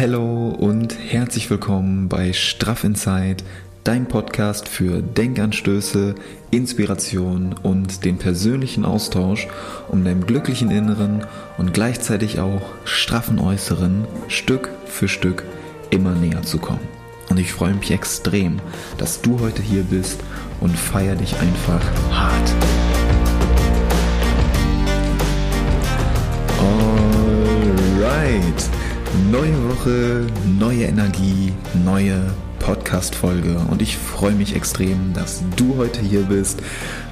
Hallo und herzlich willkommen bei Straff Inside, dein Podcast für Denkanstöße, Inspiration und den persönlichen Austausch, um deinem glücklichen Inneren und gleichzeitig auch straffen Äußeren Stück für Stück immer näher zu kommen. Und ich freue mich extrem, dass du heute hier bist und feier dich einfach hart. Neue Woche, neue Energie, neue Podcast-Folge und ich freue mich extrem, dass du heute hier bist.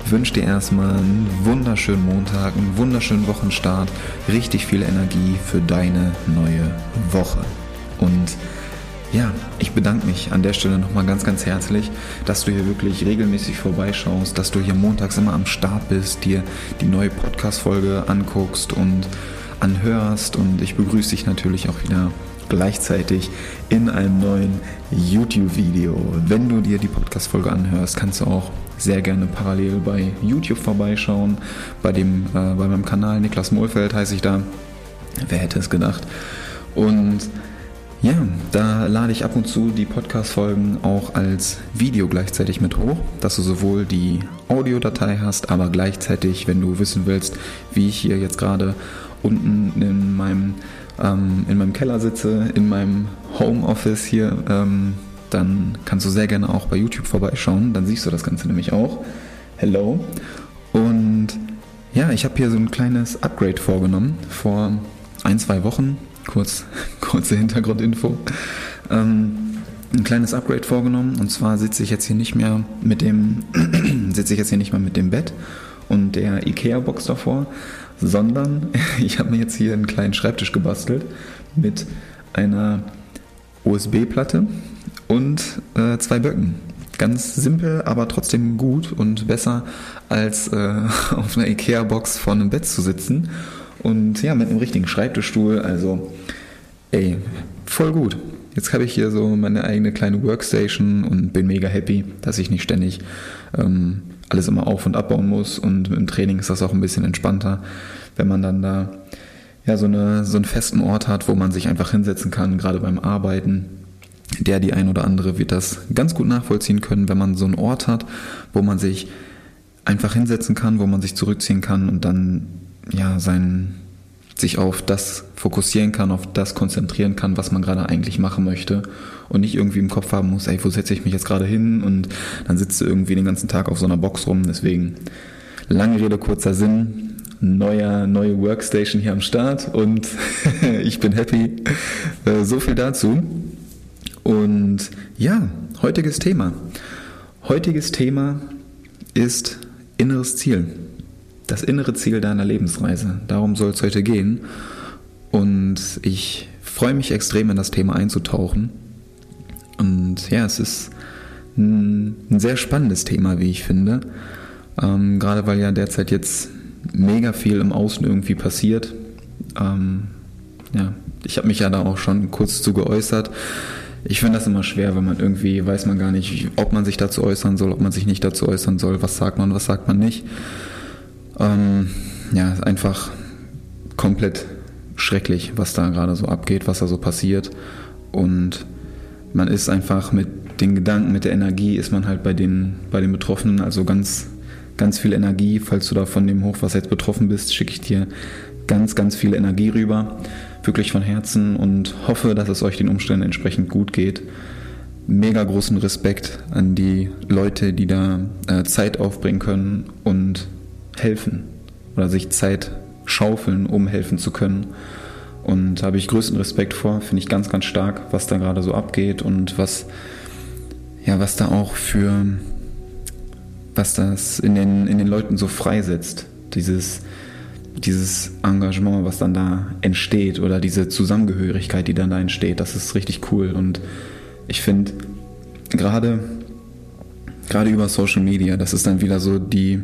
Wünsche dir erstmal einen wunderschönen Montag, einen wunderschönen Wochenstart, richtig viel Energie für deine neue Woche. Und ja, ich bedanke mich an der Stelle nochmal ganz, ganz herzlich, dass du hier wirklich regelmäßig vorbeischaust, dass du hier montags immer am Start bist, dir die neue Podcast-Folge anguckst und anhörst und ich begrüße dich natürlich auch wieder gleichzeitig in einem neuen YouTube-Video. Wenn du dir die Podcast-Folge anhörst, kannst du auch sehr gerne parallel bei YouTube vorbeischauen. Bei, dem, äh, bei meinem Kanal Niklas Mohlfeld heiße ich da. Wer hätte es gedacht? Und ja, da lade ich ab und zu die Podcast-Folgen auch als Video gleichzeitig mit hoch, dass du sowohl die Audiodatei hast, aber gleichzeitig, wenn du wissen willst, wie ich hier jetzt gerade unten in meinem, ähm, in meinem Keller sitze, in meinem Homeoffice hier, ähm, dann kannst du sehr gerne auch bei YouTube vorbeischauen. Dann siehst du das Ganze nämlich auch. Hello. Und ja, ich habe hier so ein kleines Upgrade vorgenommen vor ein, zwei Wochen. Kurz, kurze Hintergrundinfo. Ähm, ein kleines Upgrade vorgenommen und zwar sitze ich jetzt hier nicht mehr mit dem sitze ich jetzt hier nicht mehr mit dem Bett und der Ikea Box davor, sondern ich habe mir jetzt hier einen kleinen Schreibtisch gebastelt mit einer USB-Platte und äh, zwei Böcken. Ganz simpel, aber trotzdem gut und besser als äh, auf einer Ikea-Box vor einem Bett zu sitzen. Und ja, mit einem richtigen Schreibtischstuhl, also ey, voll gut. Jetzt habe ich hier so meine eigene kleine Workstation und bin mega happy, dass ich nicht ständig ähm, alles immer auf- und abbauen muss. Und im Training ist das auch ein bisschen entspannter, wenn man dann da ja so, eine, so einen festen Ort hat, wo man sich einfach hinsetzen kann, gerade beim Arbeiten. Der, die ein oder andere wird das ganz gut nachvollziehen können, wenn man so einen Ort hat, wo man sich einfach hinsetzen kann, wo man sich zurückziehen kann und dann ja sein, sich auf das fokussieren kann, auf das konzentrieren kann, was man gerade eigentlich machen möchte und nicht irgendwie im Kopf haben muss, ey, wo setze ich mich jetzt gerade hin und dann sitzt du irgendwie den ganzen Tag auf so einer Box rum. Deswegen lange Rede, kurzer Sinn. Neuer, neue Workstation hier am Start und ich bin happy. Äh, so viel dazu. Und ja, heutiges Thema. Heutiges Thema ist inneres Ziel das innere Ziel deiner Lebensreise. Darum soll es heute gehen. Und ich freue mich extrem in das Thema einzutauchen. Und ja, es ist ein, sehr spannendes Thema, wie ich finde. Ähm, gerade weil ja derzeit jetzt mega viel im Außen irgendwie passiert. Ähm, ja, ich habe mich ja da auch schon kurz zu geäußert. Ich finde das immer schwer, wenn man irgendwie weiß man gar nicht, ob man sich dazu äußern soll, ob man sich nicht dazu äußern soll, was sagt man, was sagt man nicht. Ähm, ja, einfach komplett schrecklich, was da gerade so abgeht, was da so passiert. Und man ist einfach mit den Gedanken, mit der Energie, ist man halt bei den, bei den Betroffenen, also ganz, ganz viel Energie. Falls du da von dem Hochwasser jetzt betroffen bist, schicke ich dir ganz, ganz viel Energie rüber. Wirklich von Herzen und hoffe, dass es euch den Umständen entsprechend gut geht. Mega großen Respekt an die Leute, die da äh, Zeit aufbringen können und helfen oder sich Zeit schaufeln, um helfen zu können. Und da habe ich größten Respekt vor, finde ich ganz, ganz stark, was da gerade so abgeht und was, ja, was da auch für, was das in den, in den Leuten so freisetzt. Dieses, dieses Engagement, was dann da entsteht oder diese Zusammengehörigkeit, die dann da entsteht, das ist richtig cool. Und ich finde, gerade, gerade über Social Media, das ist dann wieder so die,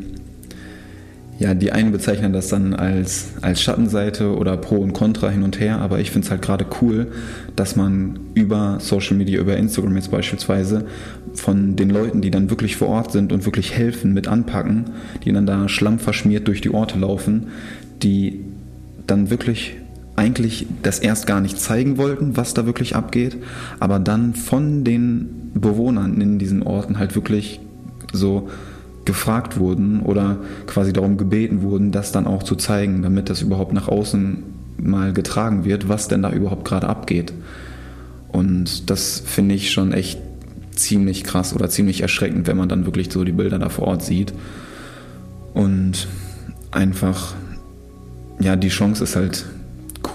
ja, die einen bezeichnen das dann als, als Schattenseite oder Pro und Contra hin und her, aber ich finde es halt gerade cool, dass man über Social Media, über Instagram jetzt beispielsweise, von den Leuten, die dann wirklich vor Ort sind und wirklich helfen mit anpacken, die dann da schlammverschmiert durch die Orte laufen, die dann wirklich eigentlich das erst gar nicht zeigen wollten, was da wirklich abgeht, aber dann von den Bewohnern in diesen Orten halt wirklich so gefragt wurden oder quasi darum gebeten wurden, das dann auch zu zeigen, damit das überhaupt nach außen mal getragen wird, was denn da überhaupt gerade abgeht. Und das finde ich schon echt ziemlich krass oder ziemlich erschreckend, wenn man dann wirklich so die Bilder da vor Ort sieht. Und einfach, ja, die Chance ist halt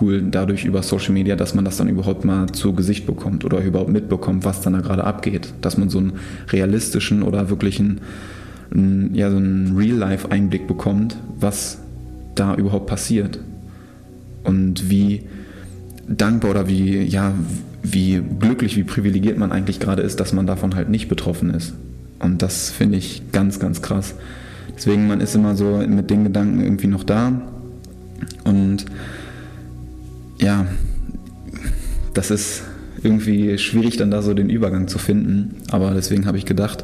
cool dadurch über Social Media, dass man das dann überhaupt mal zu Gesicht bekommt oder überhaupt mitbekommt, was dann da gerade abgeht. Dass man so einen realistischen oder wirklichen, ja, so einen Real-Life-Einblick bekommt, was da überhaupt passiert. Und wie dankbar oder wie, ja, wie glücklich, wie privilegiert man eigentlich gerade ist, dass man davon halt nicht betroffen ist. Und das finde ich ganz, ganz krass. Deswegen, man ist immer so mit den Gedanken irgendwie noch da. Und ja, das ist irgendwie schwierig, dann da so den Übergang zu finden. Aber deswegen habe ich gedacht,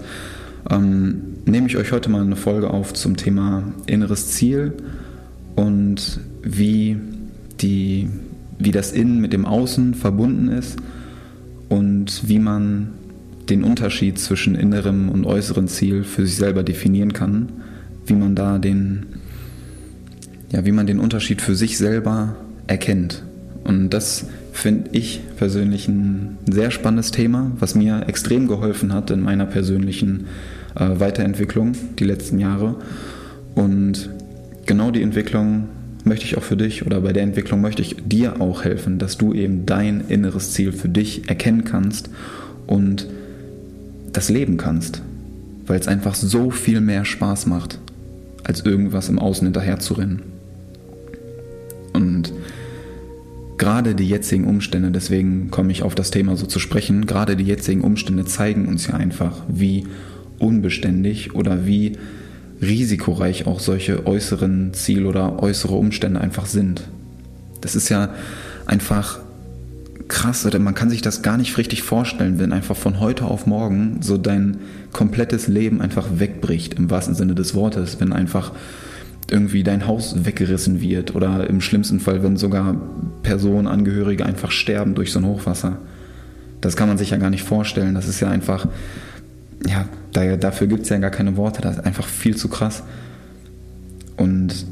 ähm, nehme ich euch heute mal eine Folge auf zum Thema inneres Ziel und wie, die, wie das Innen mit dem Außen verbunden ist und wie man den Unterschied zwischen innerem und äußerem Ziel für sich selber definieren kann, wie man da den, ja, wie man den Unterschied für sich selber erkennt. Und das finde ich persönlich ein sehr spannendes Thema, was mir extrem geholfen hat in meiner persönlichen äh, Weiterentwicklung die letzten Jahre. Und genau die Entwicklung möchte ich auch für dich oder bei der Entwicklung möchte ich dir auch helfen, dass du eben dein inneres Ziel für dich erkennen kannst und das leben kannst, weil es einfach so viel mehr Spaß macht, als irgendwas im Außen hinterher zu rennen. Und gerade die jetzigen Umstände, deswegen komme ich auf das Thema so zu sprechen, gerade die jetzigen Umstände zeigen uns ja einfach, wie unbeständig oder wie risikoreich auch solche äußeren Ziele oder äußere Umstände einfach sind. Das ist ja einfach krass, oder man kann sich das gar nicht richtig vorstellen, wenn einfach von heute auf morgen so dein komplettes Leben einfach wegbricht, im wahrsten Sinne des Wortes, wenn einfach irgendwie dein Haus weggerissen wird oder im schlimmsten Fall, wenn sogar Personen, Angehörige einfach sterben durch so ein Hochwasser. Das kann man sich ja gar nicht vorstellen. Das ist ja einfach, ja, da, dafür gibt es ja gar keine Worte. Das ist einfach viel zu krass. Und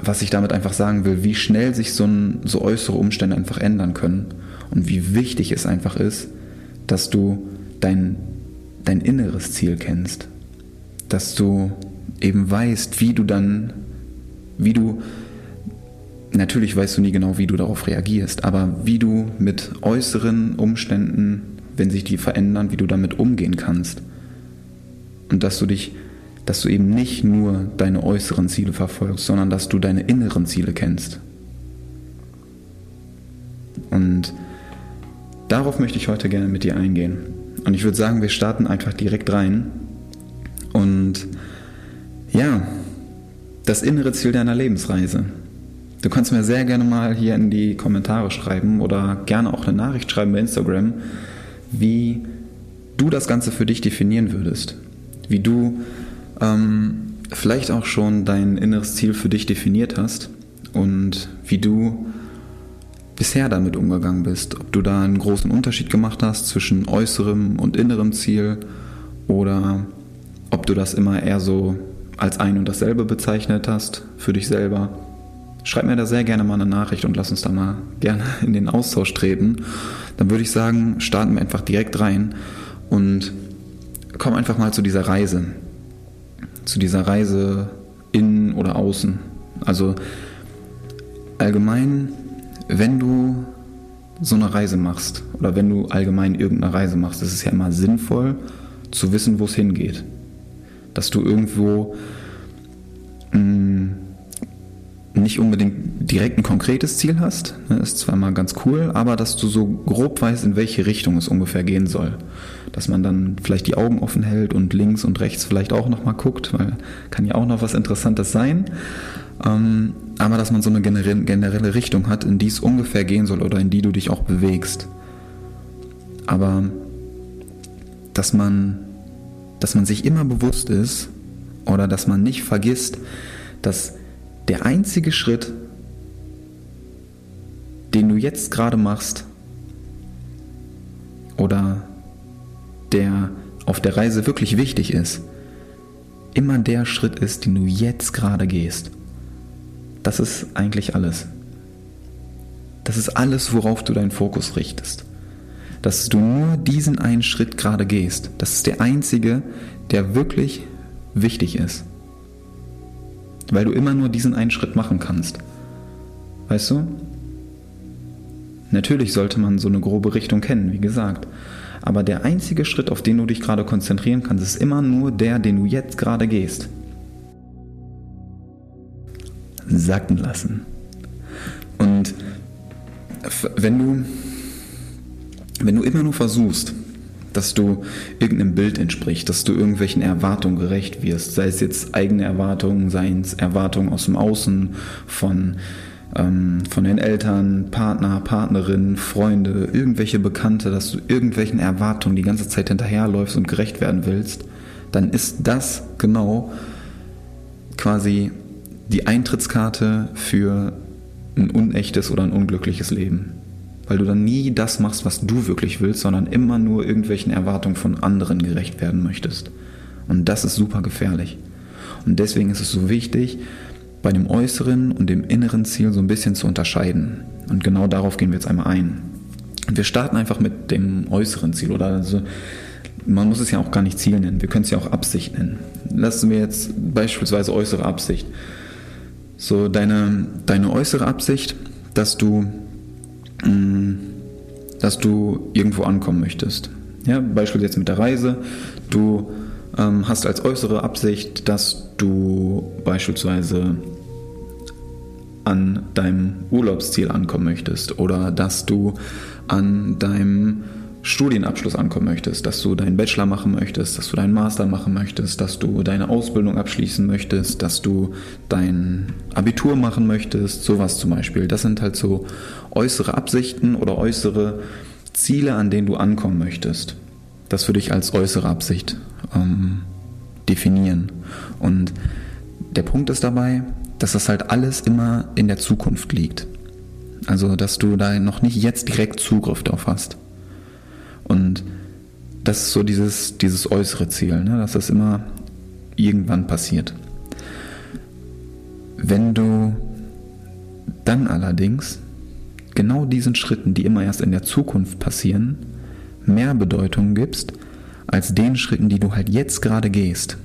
was ich damit einfach sagen will, wie schnell sich so, ein, so äußere Umstände einfach ändern können und wie wichtig es einfach ist, dass du dein, dein inneres Ziel kennst. Dass du eben weißt, wie du dann, wie du, natürlich weißt du nie genau, wie du darauf reagierst, aber wie du mit äußeren Umständen, wenn sich die verändern, wie du damit umgehen kannst. Und dass du dich, dass du eben nicht nur deine äußeren Ziele verfolgst, sondern dass du deine inneren Ziele kennst. Und darauf möchte ich heute gerne mit dir eingehen. Und ich würde sagen, wir starten einfach direkt rein. Und ja, das innere Ziel deiner Lebensreise. Du kannst mir sehr gerne mal hier in die Kommentare schreiben oder gerne auch eine Nachricht schreiben bei Instagram, wie du das Ganze für dich definieren würdest. Wie du ähm, vielleicht auch schon dein inneres Ziel für dich definiert hast und wie du bisher damit umgegangen bist. Ob du da einen großen Unterschied gemacht hast zwischen äußerem und innerem Ziel oder ob du das immer eher so als ein und dasselbe bezeichnet hast für dich selber, schreib mir da sehr gerne mal eine Nachricht und lass uns da mal gerne in den Austausch treten. Dann würde ich sagen, starten wir einfach direkt rein und komm einfach mal zu dieser Reise. Zu dieser Reise innen oder außen. Also allgemein, wenn du so eine Reise machst oder wenn du allgemein irgendeine Reise machst, ist es ja immer sinnvoll zu wissen, wo es hingeht dass du irgendwo mh, mm, nicht unbedingt direkt ein konkretes Ziel hast, ne, ist zwar mal ganz cool, aber dass du so grob weißt, in welche Richtung es ungefähr gehen soll. Dass man dann vielleicht die Augen offen hält und links und rechts vielleicht auch nochmal guckt, weil kann ja auch noch was Interessantes sein. Ähm, aber dass man so eine generelle Richtung hat, in die es ungefähr gehen soll oder in die du dich auch bewegst. Aber dass man dass man sich immer bewusst ist oder dass man nicht vergisst, dass der einzige Schritt den du jetzt gerade machst oder der auf der Reise wirklich wichtig ist, immer der Schritt ist, den du jetzt gerade gehst. Das ist eigentlich alles. Das ist alles, worauf du deinen Fokus richtest. Dass du nur diesen einen Schritt gerade gehst. Das ist der einzige, der wirklich wichtig ist. Weil du immer nur diesen einen Schritt machen kannst. Weißt du? Natürlich sollte man so eine grobe Richtung kennen, wie gesagt. Aber der einzige Schritt, auf den du dich gerade konzentrieren kannst, ist immer nur der, den du jetzt gerade gehst. Sacken lassen. Und wenn du, wenn du immer nur versuchst, dass du irgendeinem Bild entsprichst, dass du irgendwelchen Erwartungen gerecht wirst, sei es jetzt eigene Erwartungen, seien es Erwartungen aus dem Außen, von ähm, von den Eltern, Partner, Partnerin, Freunde, irgendwelche Bekannte, dass du irgendwelchen Erwartungen die ganze Zeit hinterherläufst und gerecht werden willst, dann ist das genau quasi die Eintrittskarte für ein unechtes oder ein unglückliches Leben. Weil du dann nie das machst, was du wirklich willst, sondern immer nur irgendwelchen Erwartungen von anderen gerecht werden möchtest. Und das ist super gefährlich. Und deswegen ist es so wichtig, bei dem äußeren und dem inneren Ziel so ein bisschen zu unterscheiden. Und genau darauf gehen wir jetzt einmal ein. wir starten einfach mit dem äußeren Ziel oder also man muss es ja auch gar nicht Ziel nennen, wir können es ja auch Absicht nennen. Lassen wir jetzt beispielsweise äußere Absicht. So deine, deine äußere Absicht, dass du, dass du irgendwo ankommen möchtest. Ja, Beispiel jetzt mit der Reise. Du ähm, hast als äußere Absicht, dass du beispielsweise an deinem Urlaubsziel ankommen möchtest oder dass du an deinem Studienabschluss ankommen möchtest, dass du deinen Bachelor machen möchtest, dass du deinen Master machen möchtest, dass du deine Ausbildung abschließen möchtest, dass du dein Abitur machen möchtest, sowas zum Beispiel. Das sind halt so äußere Absichten oder äußere Ziele, an denen du ankommen möchtest. Das würde ich als äußere Absicht ähm, definieren. Und der Punkt ist dabei, dass das halt alles immer in der Zukunft liegt. Also, dass du da noch nicht jetzt direkt Zugriff drauf hast. Und das ist so dieses, dieses äußere Ziel, ne? dass das immer irgendwann passiert. Wenn du dann allerdings genau diesen Schritten, die immer erst in der Zukunft passieren, mehr Bedeutung gibst als den Schritten, die du halt jetzt gerade gehst,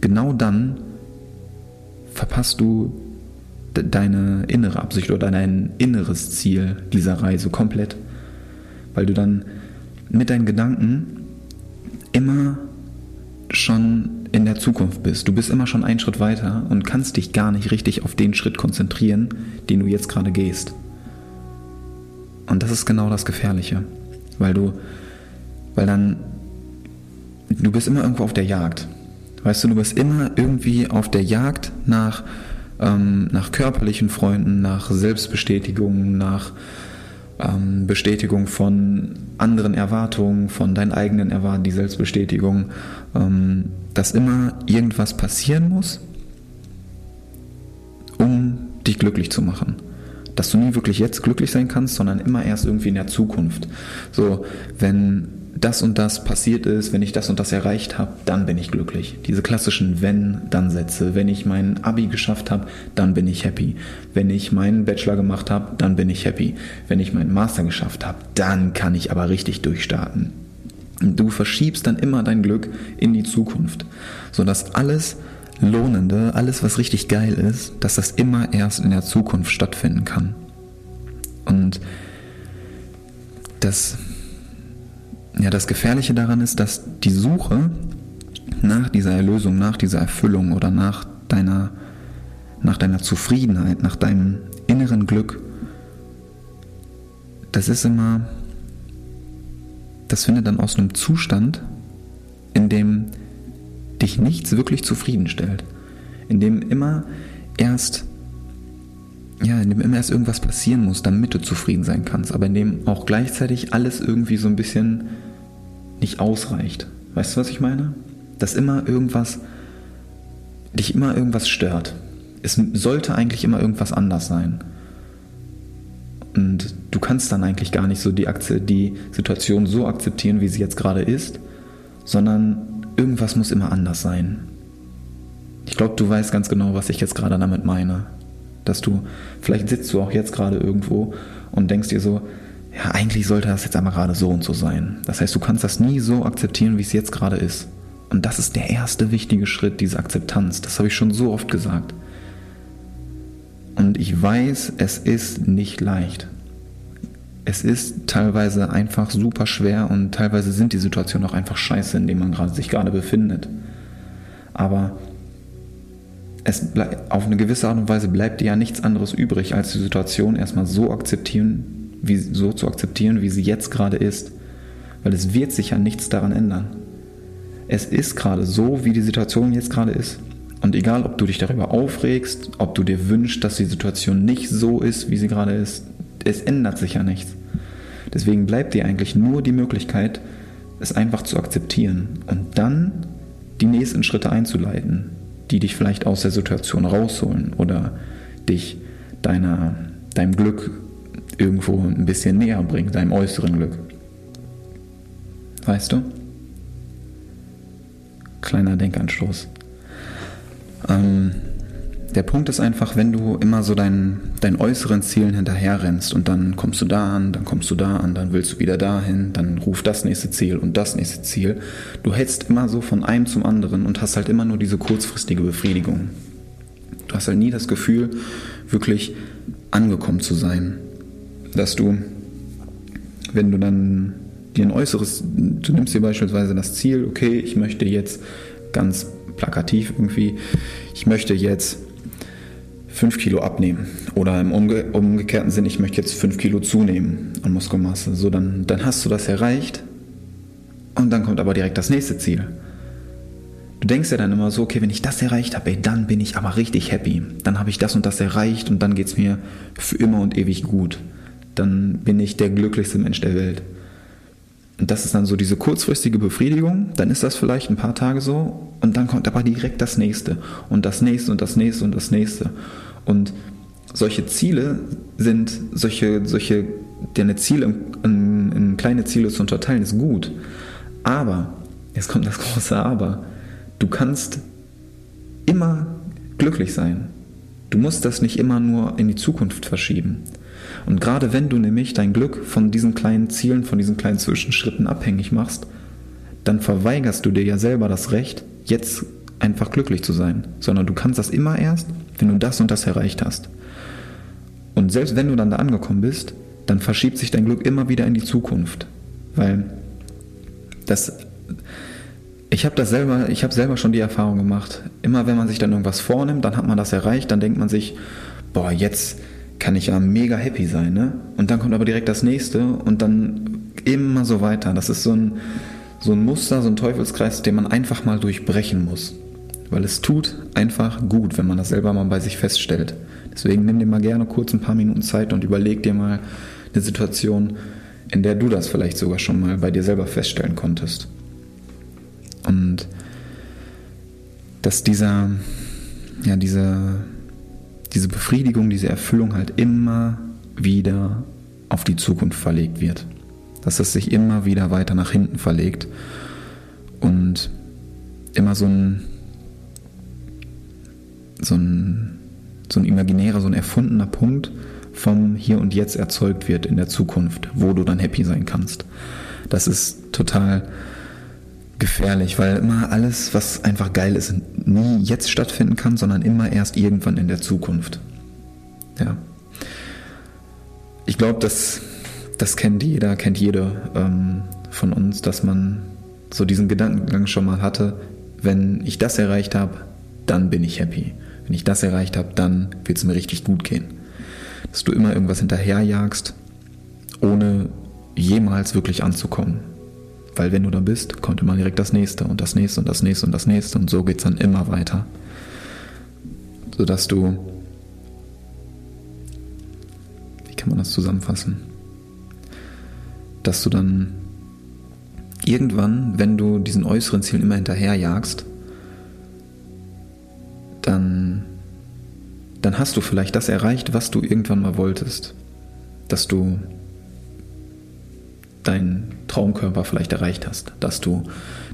genau dann verpasst du deine innere Absicht oder dein inneres Ziel dieser Reise komplett, weil du dann mit deinen Gedanken immer schon in der Zukunft bist. Du bist immer schon einen Schritt weiter und kannst dich gar nicht richtig auf den Schritt konzentrieren, den du jetzt gerade gehst. Und das ist genau das Gefährliche, weil du, weil dann, du bist immer irgendwo auf der Jagd. Weißt du, du bist immer irgendwie auf der Jagd nach, ähm, nach körperlichen Freunden, nach Selbstbestätigung, nach ähm, Bestätigung von anderen Erwartungen, von deinen eigenen Erwartungen, die Selbstbestätigung, ähm, dass immer irgendwas passieren muss, um dich glücklich zu machen. Dass du nie wirklich jetzt glücklich sein kannst, sondern immer erst irgendwie in der Zukunft. So, wenn das und das passiert ist, wenn ich das und das erreicht habe, dann bin ich glücklich. Diese klassischen Wenn-Dann-Sätze. Wenn ich mein Abi geschafft habe, dann bin ich happy. Wenn ich meinen Bachelor gemacht habe, dann bin ich happy. Wenn ich meinen Master geschafft habe, dann kann ich aber richtig durchstarten. Du verschiebst dann immer dein Glück in die Zukunft, sodass alles Lohnende, alles was richtig geil ist, dass das immer erst in der Zukunft stattfinden kann. Und das ja, das Gefährliche daran ist, dass die Suche nach dieser Erlösung, nach dieser Erfüllung oder nach deiner, nach deiner Zufriedenheit, nach deinem inneren Glück, das ist immer, das findet dann aus einem Zustand, in dem dich nichts wirklich zufriedenstellt, in dem immer erst ja, in dem immer erst irgendwas passieren muss, damit du zufrieden sein kannst, aber in dem auch gleichzeitig alles irgendwie so ein bisschen nicht ausreicht. Weißt du, was ich meine? Dass immer irgendwas, dich immer irgendwas stört. Es sollte eigentlich immer irgendwas anders sein. Und du kannst dann eigentlich gar nicht so die, die Situation so akzeptieren, wie sie jetzt gerade ist, sondern irgendwas muss immer anders sein. Ich glaube, du weißt ganz genau, was ich jetzt gerade damit meine. Dass du, vielleicht sitzt du auch jetzt gerade irgendwo und denkst dir so, ja, eigentlich sollte das jetzt einmal gerade so und so sein. Das heißt, du kannst das nie so akzeptieren, wie es jetzt gerade ist. Und das ist der erste wichtige Schritt, diese Akzeptanz. Das habe ich schon so oft gesagt. Und ich weiß, es ist nicht leicht. Es ist teilweise einfach super schwer und teilweise sind die Situationen auch einfach scheiße, in denen man gerade, sich gerade befindet. Aber es auf eine gewisse Art und Weise bleibt dir ja nichts anderes übrig, als die Situation erstmal so akzeptieren, wie, so zu akzeptieren, wie sie jetzt gerade ist. Weil es wird sich ja nichts daran ändern. Es ist gerade so, wie die Situation jetzt gerade ist. Und egal, ob du dich darüber aufregst, ob du dir wünschst, dass die Situation nicht so ist, wie sie gerade ist, es ändert sich ja nichts. Deswegen bleibt dir eigentlich nur die Möglichkeit, es einfach zu akzeptieren und dann die nächsten Schritte einzuleiten, die dich vielleicht aus der Situation rausholen oder dich deiner, deinem Glück irgendwo ein bisschen näher bringen, deinem äußeren Glück. Weißt du? Kleiner Denkanstoß. Ähm, der Punkt ist einfach, wenn du immer so deinen, deinen äußeren Zielen hinterherrennst und dann kommst du da an, dann kommst du da an, dann willst du wieder dahin, dann ruft das nächste Ziel und das nächste Ziel. Du hältst immer so von einem zum anderen und hast halt immer nur diese kurzfristige Befriedigung. Du hast halt nie das Gefühl, wirklich angekommen zu sein. Dass du, wenn du dann dir ein äußeres, du nimmst dir beispielsweise das Ziel, okay, ich möchte jetzt ganz plakativ irgendwie, ich möchte jetzt 5 Kilo abnehmen. Oder im umge umgekehrten Sinn, ich möchte jetzt 5 Kilo zunehmen an Muskelmasse. So, dann, dann hast du das erreicht und dann kommt aber direkt das nächste Ziel. Du denkst ja dann immer so, okay, wenn ich das erreicht habe, ey, dann bin ich aber richtig happy. Dann habe ich das und das erreicht und dann geht es mir für immer und ewig gut. Dann bin ich der glücklichste Mensch der Welt. Und das ist dann so diese kurzfristige Befriedigung, dann ist das vielleicht ein paar Tage so und dann kommt aber direkt das nächste und das nächste und das nächste und das nächste. Und solche Ziele sind, solche, solche, deine Ziele in, in kleine Ziele zu unterteilen, ist gut. Aber, jetzt kommt das große Aber, du kannst immer glücklich sein. Du musst das nicht immer nur in die Zukunft verschieben. Und gerade wenn du nämlich dein Glück von diesen kleinen Zielen, von diesen kleinen Zwischenschritten abhängig machst, dann verweigerst du dir ja selber das Recht, jetzt einfach glücklich zu sein, sondern du kannst das immer erst, wenn du das und das erreicht hast. Und selbst wenn du dann da angekommen bist, dann verschiebt sich dein Glück immer wieder in die Zukunft, weil das ich habe das selber, ich habe selber schon die Erfahrung gemacht. Immer wenn man sich dann irgendwas vornimmt, dann hat man das erreicht, dann denkt man sich, boah, jetzt kann ich ja mega happy sein, ne? Und dann kommt aber direkt das nächste und dann immer so weiter. Das ist so ein, so ein Muster, so ein Teufelskreis, den man einfach mal durchbrechen muss. Weil es tut einfach gut, wenn man das selber mal bei sich feststellt. Deswegen nimm dir mal gerne kurz ein paar Minuten Zeit und überleg dir mal eine Situation, in der du das vielleicht sogar schon mal bei dir selber feststellen konntest. Und dass dieser, ja, diese, diese Befriedigung, diese Erfüllung halt immer wieder auf die Zukunft verlegt wird. Dass es sich immer wieder weiter nach hinten verlegt und immer so ein so ein, so ein imaginärer, so ein erfundener Punkt vom Hier und Jetzt erzeugt wird in der Zukunft, wo du dann happy sein kannst. Das ist total gefährlich, weil immer alles, was einfach geil ist, nie jetzt stattfinden kann, sondern immer erst irgendwann in der Zukunft. Ja. Ich glaube, das, das kennt jeder, kennt jeder ähm, von uns, dass man so diesen Gedankengang schon mal hatte, wenn ich das erreicht habe, dann bin ich happy. Wenn ich das erreicht habe, dann wird es mir richtig gut gehen. Dass du immer irgendwas hinterherjagst, ohne jemals wirklich anzukommen. Weil wenn du da bist, kommt immer direkt das nächste und das nächste und das nächste und das nächste und so geht es dann immer weiter. Sodass du, wie kann man das zusammenfassen? Dass du dann irgendwann, wenn du diesen äußeren Zielen immer hinterherjagst, dann, dann hast du vielleicht das erreicht, was du irgendwann mal wolltest. dass du deinen Traumkörper vielleicht erreicht hast, dass du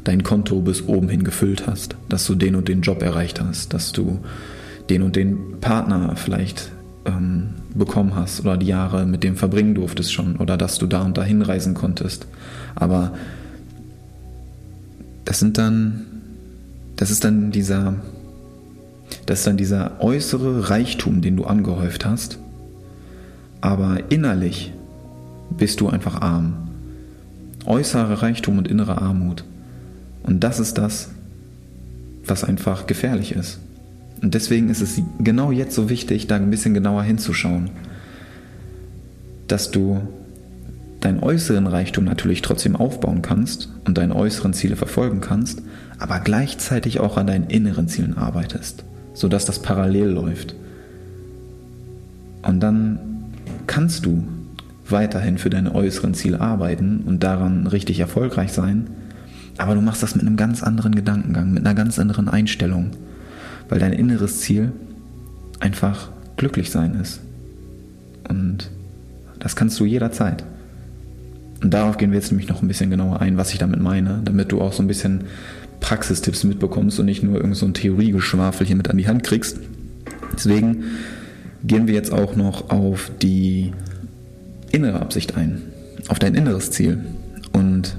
dein Konto bis oben hin gefüllt hast, dass du den und den Job erreicht hast, dass du den und den Partner vielleicht ähm, bekommen hast oder die Jahre mit dem verbringen durftest schon oder dass du da und dahin reisen konntest. Aber das sind dann, das ist dann dieser, das ist dann dieser äußere Reichtum, den du angehäuft hast, aber innerlich bist du einfach arm. Äußerer Reichtum und innere Armut. Und das ist das, was einfach gefährlich ist. Und deswegen ist es genau jetzt so wichtig, da ein bisschen genauer hinzuschauen, dass du deinen äußeren Reichtum natürlich trotzdem aufbauen kannst und deine äußeren Ziele verfolgen kannst, aber gleichzeitig auch an deinen inneren Zielen arbeitest, sodass das parallel läuft. Und dann kannst du weiterhin für deine äußeren Ziele arbeiten und daran richtig erfolgreich sein, aber du machst das mit einem ganz anderen Gedankengang, mit einer ganz anderen Einstellung, weil dein inneres Ziel einfach glücklich sein ist. Und das kannst du jederzeit. Und darauf gehen wir jetzt nämlich noch ein bisschen genauer ein, was ich damit meine, damit du auch so ein bisschen Praxistipps mitbekommst und nicht nur irgend so ein Theoriegeschwafel hier mit an die Hand kriegst. Deswegen gehen wir jetzt auch noch auf die innere Absicht ein, auf dein inneres Ziel. Und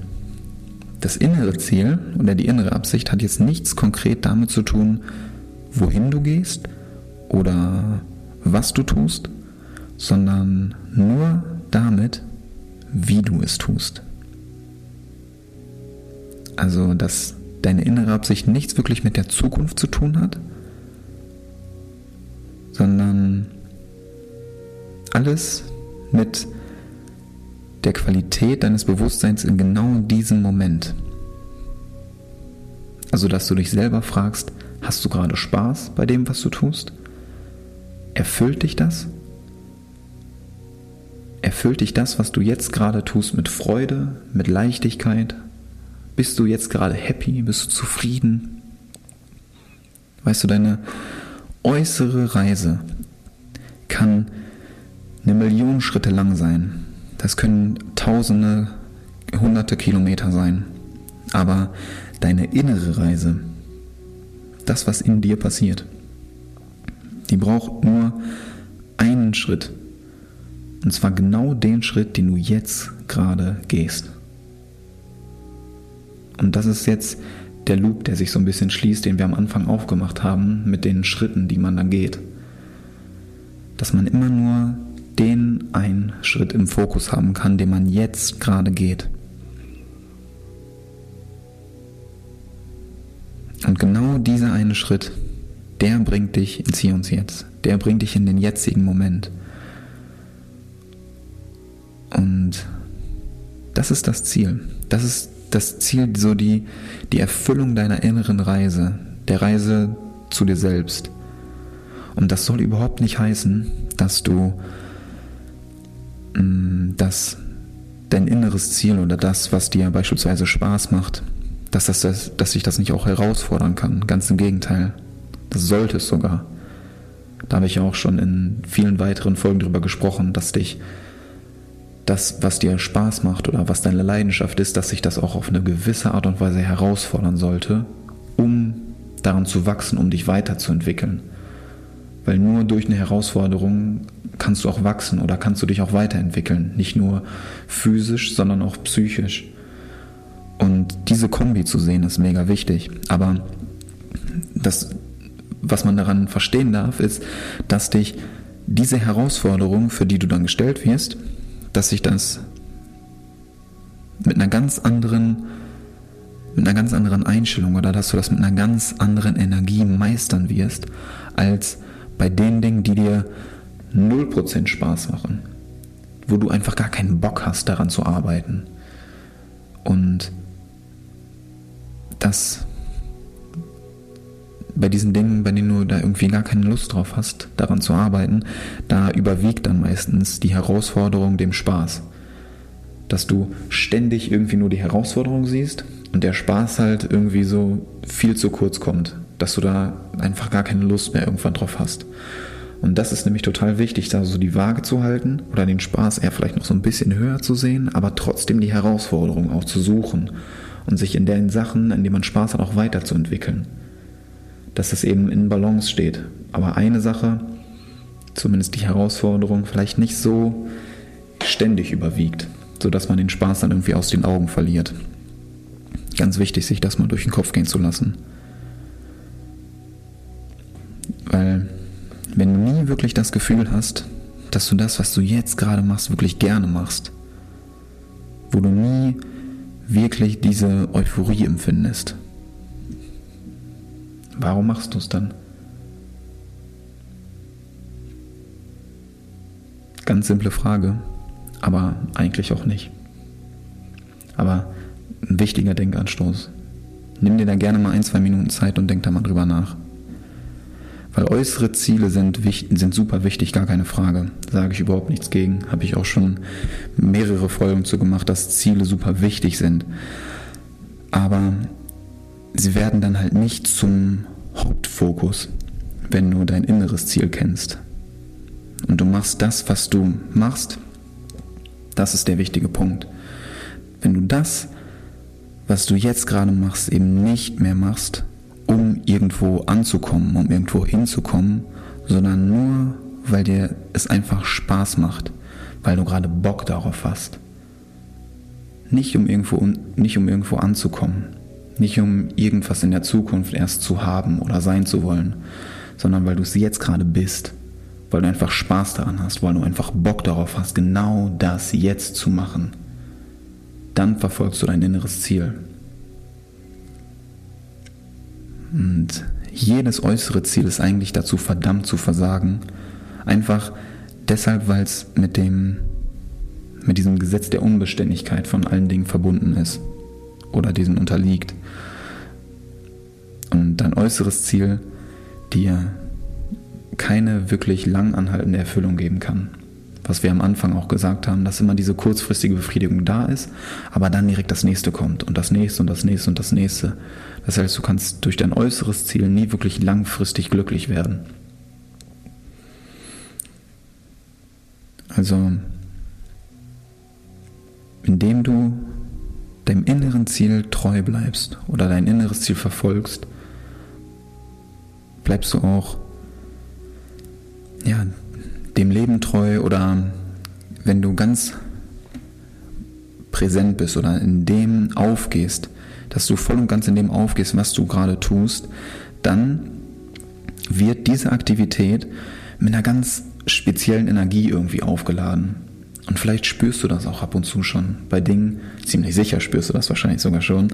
das innere Ziel oder die innere Absicht hat jetzt nichts konkret damit zu tun, wohin du gehst oder was du tust, sondern nur damit, wie du es tust. Also, dass deine innere Absicht nichts wirklich mit der Zukunft zu tun hat, sondern alles mit der Qualität deines Bewusstseins in genau diesem Moment. Also, dass du dich selber fragst, hast du gerade Spaß bei dem, was du tust? Erfüllt dich das? Erfüllt dich das, was du jetzt gerade tust, mit Freude, mit Leichtigkeit? Bist du jetzt gerade happy? Bist du zufrieden? Weißt du, deine äußere Reise kann eine Million Schritte lang sein. Das können tausende, hunderte Kilometer sein. Aber deine innere Reise, das, was in dir passiert, die braucht nur einen Schritt und zwar genau den Schritt, den du jetzt gerade gehst. Und das ist jetzt der Loop, der sich so ein bisschen schließt, den wir am Anfang aufgemacht haben mit den Schritten, die man dann geht. Dass man immer nur den einen Schritt im Fokus haben kann, den man jetzt gerade geht. Und genau dieser eine Schritt, der bringt dich ins Hier und Jetzt. Der bringt dich in den jetzigen Moment. Und das ist das Ziel. Das ist das Ziel, so die, die Erfüllung deiner inneren Reise, der Reise zu dir selbst. Und das soll überhaupt nicht heißen, dass du dass dein inneres Ziel oder das, was dir beispielsweise Spaß macht, dass, das, dass sich das nicht auch herausfordern kann. Ganz im Gegenteil. Das sollte es sogar. Da habe ich auch schon in vielen weiteren Folgen darüber gesprochen, dass dich das, was dir Spaß macht oder was deine Leidenschaft ist, dass sich das auch auf eine gewisse Art und Weise herausfordern sollte, um daran zu wachsen, um dich weiterzuentwickeln. Weil nur durch eine Herausforderung kannst du auch wachsen oder kannst du dich auch weiterentwickeln. Nicht nur physisch, sondern auch psychisch. Und diese Kombi zu sehen, ist mega wichtig. Aber das, was man daran verstehen darf, ist, dass dich diese Herausforderung, für die du dann gestellt wirst, dass sich das mit einer ganz anderen mit einer ganz anderen Einstellung oder dass du das mit einer ganz anderen Energie meistern wirst, als bei den Dingen, die dir 0% Spaß machen, wo du einfach gar keinen Bock hast, daran zu arbeiten. Und das bei diesen Dingen, bei denen du da irgendwie gar keine Lust drauf hast, daran zu arbeiten, da überwiegt dann meistens die Herausforderung dem Spaß. Dass du ständig irgendwie nur die Herausforderung siehst und der Spaß halt irgendwie so viel zu kurz kommt, dass du da einfach gar keine Lust mehr irgendwann drauf hast. Und das ist nämlich total wichtig, da so die Waage zu halten oder den Spaß eher vielleicht noch so ein bisschen höher zu sehen, aber trotzdem die Herausforderung auch zu suchen und sich in den Sachen, in denen man Spaß hat, auch weiterzuentwickeln. Dass das eben in Balance steht. Aber eine Sache, zumindest die Herausforderung, vielleicht nicht so ständig überwiegt, sodass man den Spaß dann irgendwie aus den Augen verliert. Ganz wichtig, sich das mal durch den Kopf gehen zu lassen. Weil wenn du nie wirklich das Gefühl hast, dass du das, was du jetzt gerade machst, wirklich gerne machst, wo du nie wirklich diese Euphorie empfindest, warum machst du es dann? Ganz simple Frage, aber eigentlich auch nicht. Aber ein wichtiger Denkanstoß. Nimm dir da gerne mal ein, zwei Minuten Zeit und denk da mal drüber nach. Weil äußere Ziele sind, sind super wichtig, gar keine Frage. Sage ich überhaupt nichts gegen. Habe ich auch schon mehrere Folgen zu gemacht, dass Ziele super wichtig sind. Aber sie werden dann halt nicht zum Hauptfokus, wenn du dein inneres Ziel kennst. Und du machst das, was du machst, das ist der wichtige Punkt. Wenn du das, was du jetzt gerade machst, eben nicht mehr machst, um irgendwo anzukommen, um irgendwo hinzukommen, sondern nur, weil dir es einfach Spaß macht, weil du gerade Bock darauf hast. Nicht um irgendwo, nicht um irgendwo anzukommen, nicht um irgendwas in der Zukunft erst zu haben oder sein zu wollen, sondern weil du es jetzt gerade bist, weil du einfach Spaß daran hast, weil du einfach Bock darauf hast, genau das jetzt zu machen. Dann verfolgst du dein inneres Ziel. Und jedes äußere Ziel ist eigentlich dazu verdammt zu versagen. Einfach deshalb, weil es mit dem, mit diesem Gesetz der Unbeständigkeit von allen Dingen verbunden ist oder diesem unterliegt. Und dein äußeres Ziel dir keine wirklich lang anhaltende Erfüllung geben kann. Was wir am Anfang auch gesagt haben, dass immer diese kurzfristige Befriedigung da ist, aber dann direkt das nächste kommt und das nächste und das nächste und das nächste. Das heißt, du kannst durch dein äußeres Ziel nie wirklich langfristig glücklich werden. Also, indem du deinem inneren Ziel treu bleibst oder dein inneres Ziel verfolgst, bleibst du auch ja, dem Leben treu oder wenn du ganz präsent bist oder in dem aufgehst, dass du voll und ganz in dem aufgehst, was du gerade tust, dann wird diese Aktivität mit einer ganz speziellen Energie irgendwie aufgeladen. Und vielleicht spürst du das auch ab und zu schon bei Dingen, ziemlich sicher spürst du das wahrscheinlich sogar schon,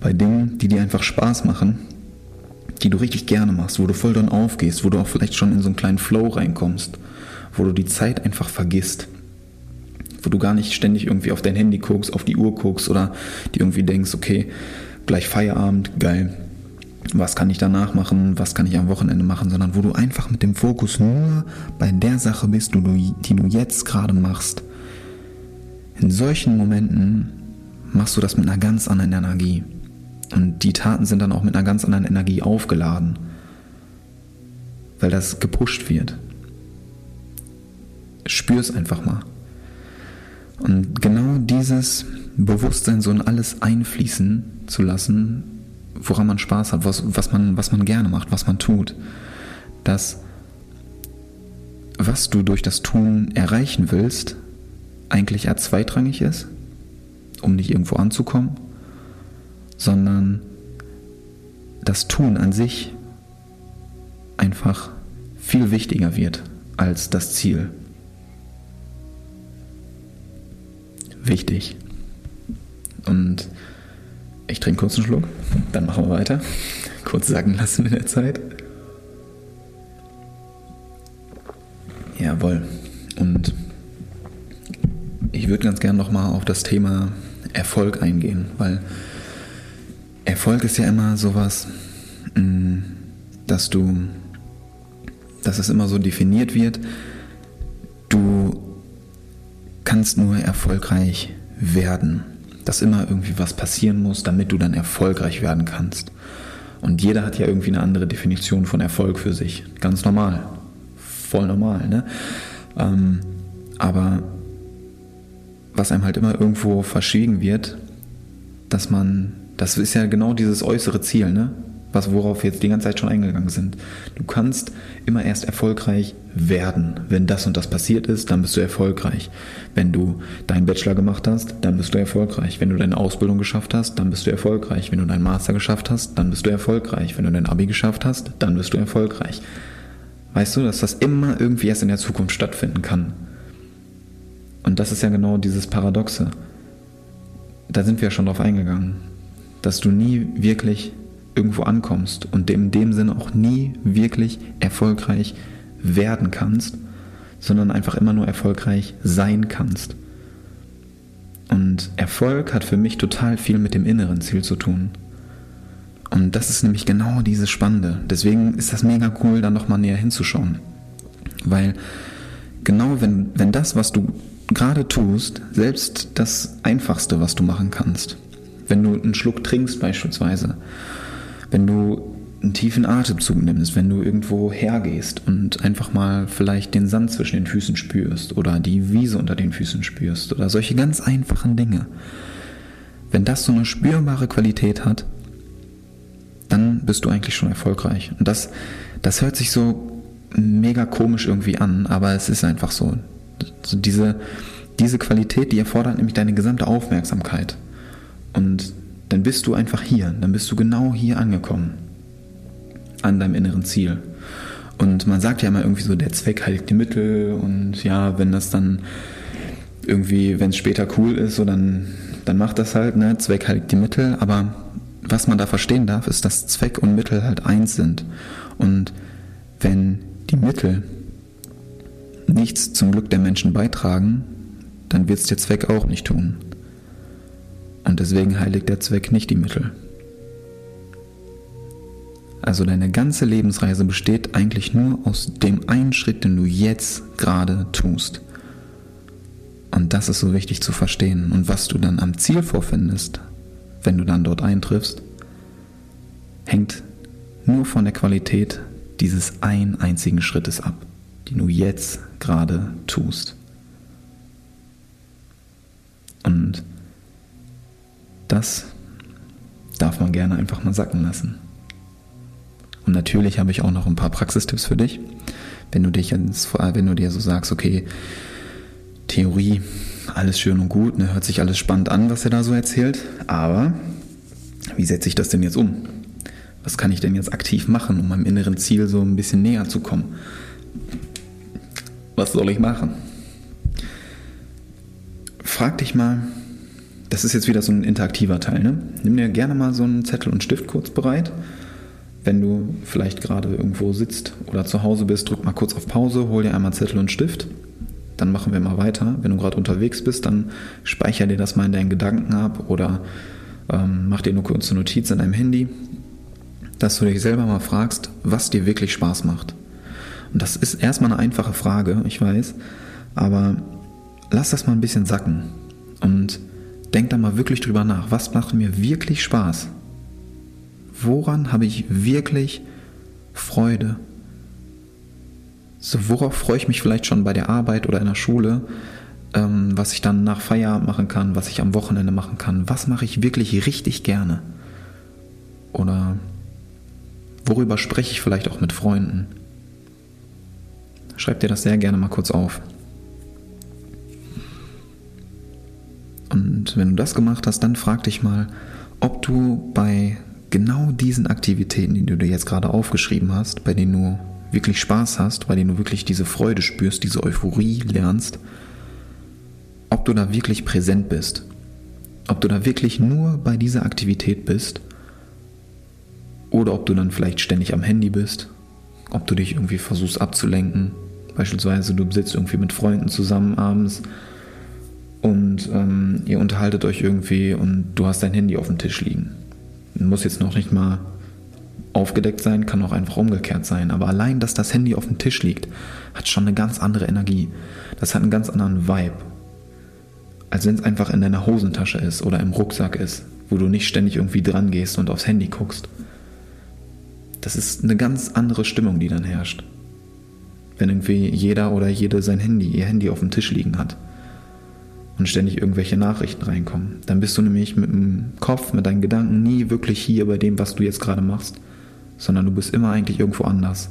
bei Dingen, die dir einfach Spaß machen, die du richtig gerne machst, wo du voll dran aufgehst, wo du auch vielleicht schon in so einen kleinen Flow reinkommst, wo du die Zeit einfach vergisst wo du gar nicht ständig irgendwie auf dein Handy guckst, auf die Uhr guckst oder die irgendwie denkst, okay, gleich Feierabend, geil, was kann ich danach machen, was kann ich am Wochenende machen, sondern wo du einfach mit dem Fokus nur bei der Sache bist, die du jetzt gerade machst. In solchen Momenten machst du das mit einer ganz anderen Energie. Und die Taten sind dann auch mit einer ganz anderen Energie aufgeladen, weil das gepusht wird. Spür es einfach mal. Und genau dieses Bewusstsein so in alles einfließen zu lassen, woran man Spaß hat, was, was, man, was man gerne macht, was man tut, dass was du durch das Tun erreichen willst, eigentlich eher zweitrangig ist, um nicht irgendwo anzukommen, sondern das Tun an sich einfach viel wichtiger wird als das Ziel. Wichtig. Und ich trinke kurz einen Schluck, dann machen wir weiter. Kurz sagen lassen in der Zeit. Jawohl. Und ich würde ganz gerne nochmal auf das Thema Erfolg eingehen, weil Erfolg ist ja immer sowas, mm, dass du, dass es immer so definiert wird, du kannst nur erfolgreich werden. Dass immer irgendwie was passieren muss, damit du dann erfolgreich werden kannst. Und jeder hat ja irgendwie eine andere Definition von Erfolg für sich. Ganz normal. voll normal, ne? Ähm, aber was einem halt immer irgendwo verschwiegen wird, dass man, das ist ja genau dieses äußere Ziel, ne? Was worauf wir jetzt die ganze Zeit schon eingegangen sind. Du kannst immer erst erfolgreich werden. Wenn das und das passiert ist, dann bist du erfolgreich. Wenn du deinen Bachelor gemacht hast, dann bist du erfolgreich. Wenn du deine Ausbildung geschafft hast, dann bist du erfolgreich. Wenn du deinen Master geschafft hast, dann bist du erfolgreich. Wenn du dein Abi geschafft hast, dann bist du erfolgreich. Weißt du, dass das immer irgendwie erst in der Zukunft stattfinden kann. Und das ist ja genau dieses Paradoxe. Da sind wir ja schon drauf eingegangen, dass du nie wirklich irgendwo ankommst und in dem Sinne auch nie wirklich erfolgreich werden kannst, sondern einfach immer nur erfolgreich sein kannst. Und Erfolg hat für mich total viel mit dem inneren Ziel zu tun. Und das ist nämlich genau dieses Spannende. Deswegen ist das mega cool, da nochmal näher hinzuschauen. Weil genau wenn, wenn das, was du gerade tust, selbst das Einfachste, was du machen kannst, wenn du einen Schluck trinkst beispielsweise wenn du einen tiefen Atemzug nimmst, wenn du irgendwo hergehst und einfach mal vielleicht den Sand zwischen den Füßen spürst oder die Wiese unter den Füßen spürst oder solche ganz einfachen Dinge. Wenn das so eine spürbare Qualität hat, dann bist du eigentlich schon erfolgreich. Und das, das hört sich so mega komisch irgendwie an, aber es ist einfach so. diese, diese Qualität, die erfordert nämlich deine gesamte Aufmerksamkeit. Und dann bist du einfach hier, dann bist du genau hier angekommen, an deinem inneren Ziel. Und man sagt ja immer irgendwie so, der Zweck heiligt die Mittel und ja, wenn das dann irgendwie, wenn es später cool ist, so dann, dann macht das halt, ne, Zweck heiligt die Mittel, aber was man da verstehen darf, ist, dass Zweck und Mittel halt eins sind. Und wenn die Mittel nichts zum Glück der Menschen beitragen, dann wird es der Zweck auch nicht tun. Und deswegen heiligt der Zweck nicht die Mittel. Also deine ganze Lebensreise besteht eigentlich nur aus dem einen Schritt, den du jetzt gerade tust. Und das ist so wichtig zu verstehen. Und was du dann am Ziel vorfindest, wenn du dann dort eintriffst, hängt nur von der Qualität dieses einen einzigen Schrittes ab, den du jetzt gerade tust. Und das darf man gerne einfach mal sacken lassen. Und natürlich habe ich auch noch ein paar Praxistipps für dich. Wenn du dich jetzt, wenn du dir so sagst, okay, Theorie, alles schön und gut, ne, hört sich alles spannend an, was er da so erzählt, aber wie setze ich das denn jetzt um? Was kann ich denn jetzt aktiv machen, um meinem inneren Ziel so ein bisschen näher zu kommen? Was soll ich machen? Frag dich mal, das ist jetzt wieder so ein interaktiver Teil. Ne? Nimm dir gerne mal so einen Zettel und Stift kurz bereit. Wenn du vielleicht gerade irgendwo sitzt oder zu Hause bist, drück mal kurz auf Pause, hol dir einmal Zettel und Stift. Dann machen wir mal weiter. Wenn du gerade unterwegs bist, dann speicher dir das mal in deinen Gedanken ab oder ähm, mach dir nur kurz eine Notiz in deinem Handy, dass du dich selber mal fragst, was dir wirklich Spaß macht. Und das ist erstmal eine einfache Frage, ich weiß, aber lass das mal ein bisschen sacken. Und denk da mal wirklich drüber nach. Was macht mir wirklich Spaß? Woran habe ich wirklich Freude? So, worauf freue ich mich vielleicht schon bei der Arbeit oder in der Schule? Ähm, was ich dann nach Feierabend machen kann, was ich am Wochenende machen kann. Was mache ich wirklich richtig gerne? Oder worüber spreche ich vielleicht auch mit Freunden? Schreib dir das sehr gerne mal kurz auf. Wenn du das gemacht hast, dann frag dich mal, ob du bei genau diesen Aktivitäten, die du dir jetzt gerade aufgeschrieben hast, bei denen du wirklich Spaß hast, bei denen du wirklich diese Freude spürst, diese Euphorie lernst, ob du da wirklich präsent bist. Ob du da wirklich nur bei dieser Aktivität bist oder ob du dann vielleicht ständig am Handy bist, ob du dich irgendwie versuchst abzulenken. Beispielsweise du sitzt irgendwie mit Freunden zusammen abends und ähm, ihr unterhaltet euch irgendwie und du hast dein Handy auf dem Tisch liegen. Muss jetzt noch nicht mal aufgedeckt sein, kann auch einfach umgekehrt sein. Aber allein, dass das Handy auf dem Tisch liegt, hat schon eine ganz andere Energie. Das hat einen ganz anderen Vibe. Als wenn es einfach in deiner Hosentasche ist oder im Rucksack ist, wo du nicht ständig irgendwie dran gehst und aufs Handy guckst. Das ist eine ganz andere Stimmung, die dann herrscht. wenn irgendwie jeder oder jede sein Handy, ihr Handy auf dem Tisch liegen hat und ständig irgendwelche Nachrichten reinkommen. Dann bist du nämlich mit dem Kopf, mit deinen Gedanken nie wirklich hier bei dem, was du jetzt gerade machst, sondern du bist immer eigentlich irgendwo anders.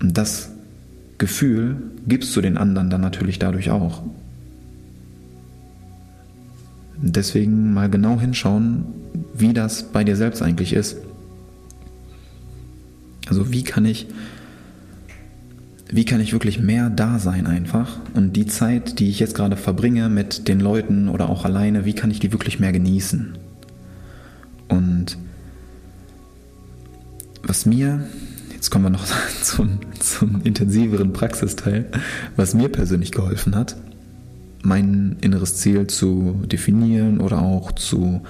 Und das Gefühl gibst du den anderen dann natürlich dadurch auch. Deswegen mal genau hinschauen, wie das bei dir selbst eigentlich ist. Also wie kann ich wie kann ich wirklich mehr da sein einfach und die Zeit, die ich jetzt gerade verbringe mit den Leuten oder auch alleine, wie kann ich die wirklich mehr genießen? Und was mir, jetzt kommen wir noch zum, zum intensiveren Praxisteil, was mir persönlich geholfen hat, mein inneres Ziel zu definieren oder auch zu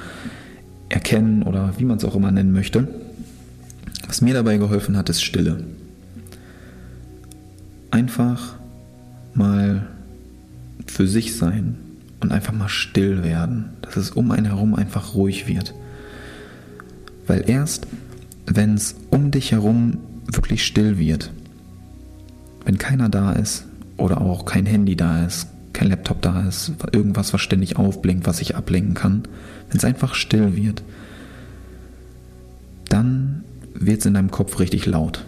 erkennen oder wie man es auch immer nennen möchte, was mir dabei geholfen hat, ist Stille einfach mal für sich sein und einfach mal still werden, dass es um einen herum einfach ruhig wird. Weil erst, wenn es um dich herum wirklich still wird, wenn keiner da ist oder auch kein Handy da ist, kein Laptop da ist, irgendwas, was ständig aufblinkt, was ich ablenken kann, wenn es einfach still wird, dann wird es in deinem Kopf richtig laut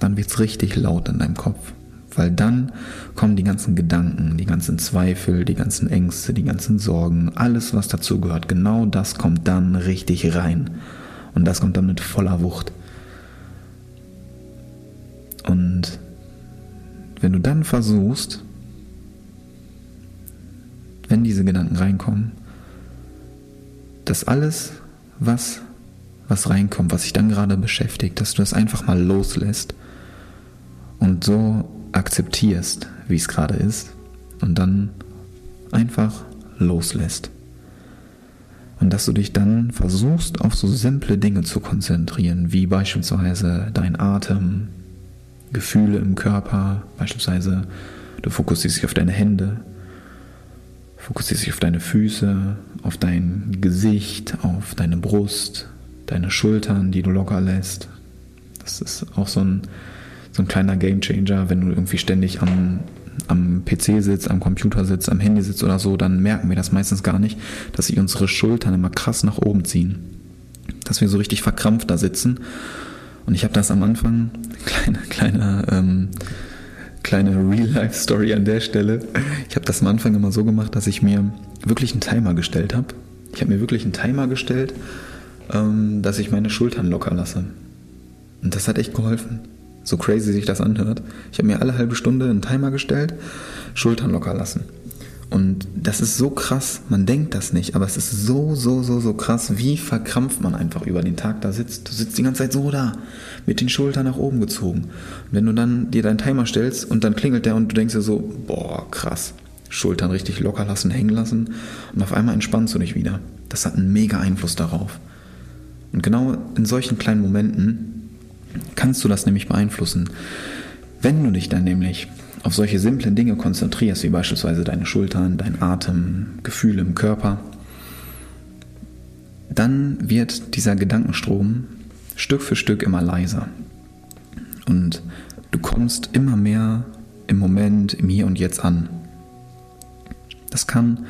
dann wird es richtig laut in deinem Kopf. Weil dann kommen die ganzen Gedanken, die ganzen Zweifel, die ganzen Ängste, die ganzen Sorgen, alles, was dazu gehört, genau das kommt dann richtig rein. Und das kommt dann mit voller Wucht. Und wenn du dann versuchst, wenn diese Gedanken reinkommen, dass alles, was, was reinkommt, was sich dann gerade beschäftigt, dass du das einfach mal loslässt und so akzeptierst, wie es gerade ist und dann einfach loslässt. Und dass du dich dann versuchst, auf so simple Dinge zu konzentrieren, wie beispielsweise dein Atem, Gefühle im Körper, beispielsweise du fokussierst dich auf deine Hände, fokussierst dich auf deine Füße, auf dein Gesicht, auf deine Brust, deine Schultern, die du locker lässt. Das ist auch so ein so ein kleiner Gamechanger, wenn du irgendwie ständig am, am PC sitzt, am Computer sitzt, am Handy sitzt oder so, dann merken wir das meistens gar nicht, dass sich unsere Schultern immer krass nach oben ziehen. Dass wir so richtig verkrampft da sitzen. Und ich habe das am Anfang, kleine, kleine, ähm, kleine Real-Life-Story an der Stelle. Ich habe das am Anfang immer so gemacht, dass ich mir wirklich einen Timer gestellt habe. Ich habe mir wirklich einen Timer gestellt, ähm, dass ich meine Schultern locker lasse. Und das hat echt geholfen so crazy sich das anhört. Ich habe mir alle halbe Stunde einen Timer gestellt, Schultern locker lassen. Und das ist so krass, man denkt das nicht, aber es ist so, so, so, so krass, wie verkrampft man einfach über den Tag da sitzt. Du sitzt die ganze Zeit so da, mit den Schultern nach oben gezogen. Und wenn du dann dir deinen Timer stellst und dann klingelt der und du denkst dir so, boah, krass, Schultern richtig locker lassen, hängen lassen und auf einmal entspannst du dich wieder. Das hat einen mega Einfluss darauf. Und genau in solchen kleinen Momenten kannst du das nämlich beeinflussen. Wenn du dich dann nämlich auf solche simplen Dinge konzentrierst, wie beispielsweise deine Schultern, dein Atem, Gefühle im Körper, dann wird dieser Gedankenstrom Stück für Stück immer leiser. Und du kommst immer mehr im Moment, im Hier und Jetzt an. Das kann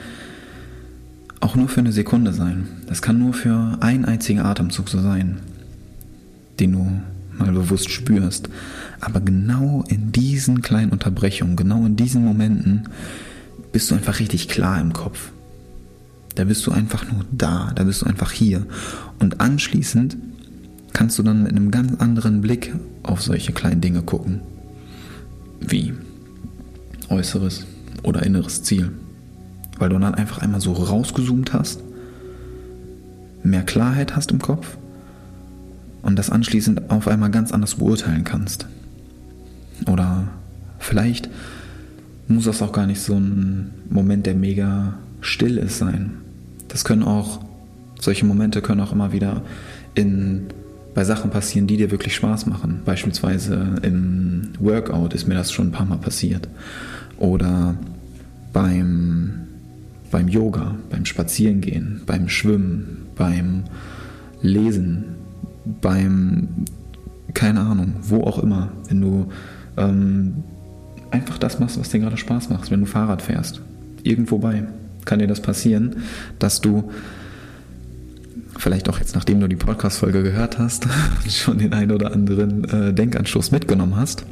auch nur für eine Sekunde sein. Das kann nur für einen einzigen Atemzug so sein, den du mal bewusst spürst. Aber genau in diesen kleinen Unterbrechungen, genau in diesen Momenten bist du einfach richtig klar im Kopf. Da bist du einfach nur da, da bist du einfach hier. Und anschließend kannst du dann mit einem ganz anderen Blick auf solche kleinen Dinge gucken. Wie äußeres oder inneres Ziel. Weil du dann einfach einmal so rausgezoomt hast, mehr Klarheit hast im Kopf und das anschließend auf einmal ganz anders beurteilen kannst. Oder vielleicht muss das auch gar nicht so ein Moment, der mega still ist, sein. Das können auch, solche Momente können auch immer wieder in, bei Sachen passieren, die dir wirklich Spaß machen. Beispielsweise im Workout ist mir das schon ein paar Mal passiert. Oder beim, beim Yoga, beim Spazierengehen, beim Schwimmen, beim Lesen, beim keine Ahnung, wo auch immer, wenn du ähm, einfach das machst, was dir gerade Spaß macht, wenn du Fahrrad fährst, irgendwo bei, kann dir das passieren, dass du vielleicht auch jetzt, nachdem du die Podcast-Folge gehört hast, schon den einen oder anderen äh, Denkanstoß mitgenommen hast,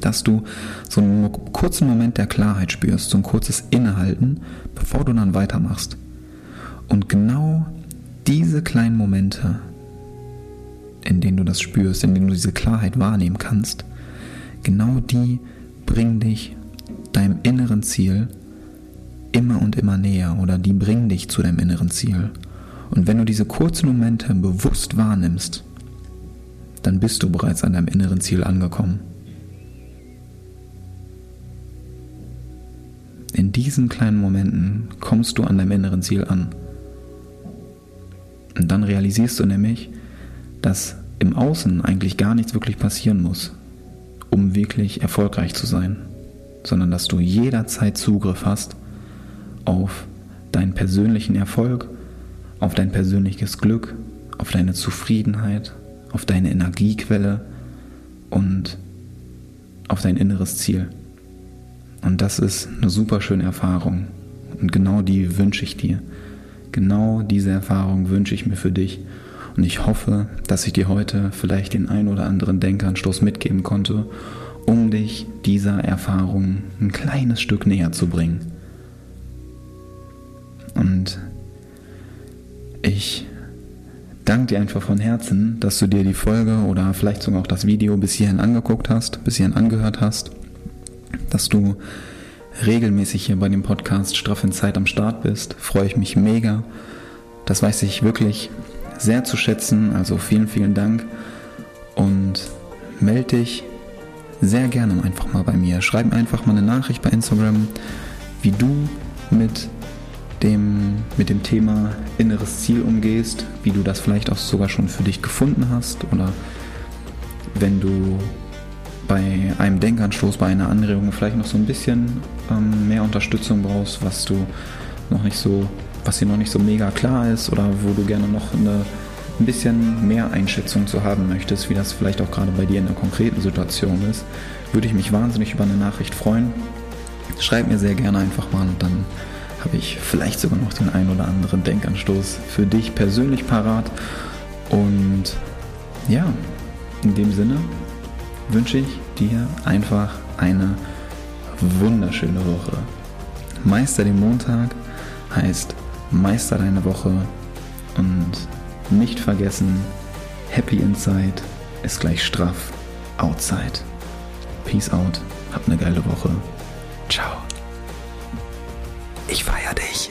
dass du so einen kurzen Moment der Klarheit spürst, so ein kurzes Innehalten, bevor du dann weitermachst. Und genau diese kleinen Momente, in denen du das spürst, in denen du diese Klarheit wahrnehmen kannst, genau die bringen dich deinem inneren Ziel immer und immer näher oder die bringen dich zu deinem inneren Ziel. Und wenn du diese kurzen Momente bewusst wahrnimmst, dann bist du bereits an deinem inneren Ziel angekommen. In diesen kleinen Momenten kommst du an deinem inneren Ziel an. Und dann realisierst du nämlich, dass im Außen eigentlich gar nichts wirklich passieren muss, um wirklich erfolgreich zu sein, sondern dass du jederzeit Zugriff hast auf deinen persönlichen Erfolg, auf dein persönliches Glück, auf deine Zufriedenheit, auf deine Energiequelle und auf dein inneres Ziel. Und das ist eine super schöne Erfahrung. Und genau die wünsche ich dir. Genau diese Erfahrung wünsche ich mir für dich. Und ich hoffe, dass ich dir heute vielleicht den ein oder anderen Denkanstoß mitgeben konnte, um dich dieser Erfahrung ein kleines Stück näher zu bringen. Und ich danke dir einfach von Herzen, dass du dir die Folge oder vielleicht sogar auch das Video bis hierhin angeguckt hast, bis hierhin angehört hast dass du regelmäßig hier bei dem Podcast Straff in Zeit am Start bist. Freue ich mich mega. Das weiß ich wirklich sehr zu schätzen. Also vielen, vielen Dank. Und melde dich sehr gerne einfach mal bei mir. Schreib einfach mal eine Nachricht bei Instagram, wie du mit dem, mit dem Thema inneres Ziel umgehst, wie du das vielleicht auch sogar schon für dich gefunden hast oder wenn du bei einem Denkanstoß, bei einer Anregung vielleicht noch so ein bisschen ähm, mehr Unterstützung brauchst, was du noch nicht so, was dir noch nicht so mega klar ist oder wo du gerne noch eine, ein bisschen mehr Einschätzung zu haben möchtest, wie das vielleicht auch gerade bei dir in der konkreten Situation ist, würde ich mich wahnsinnig über eine Nachricht freuen. Schreib mir sehr gerne einfach mal und dann habe ich vielleicht sogar noch den ein oder anderen Denkanstoß für dich persönlich parat. Und ja, in dem Sinne wünsche ich dir einfach eine wunderschöne Woche. Meister den Montag heißt Meister deine Woche und nicht vergessen, Happy Inside ist gleich straff Outside. Peace out, hab eine geile Woche. Ciao. Ich feier dich.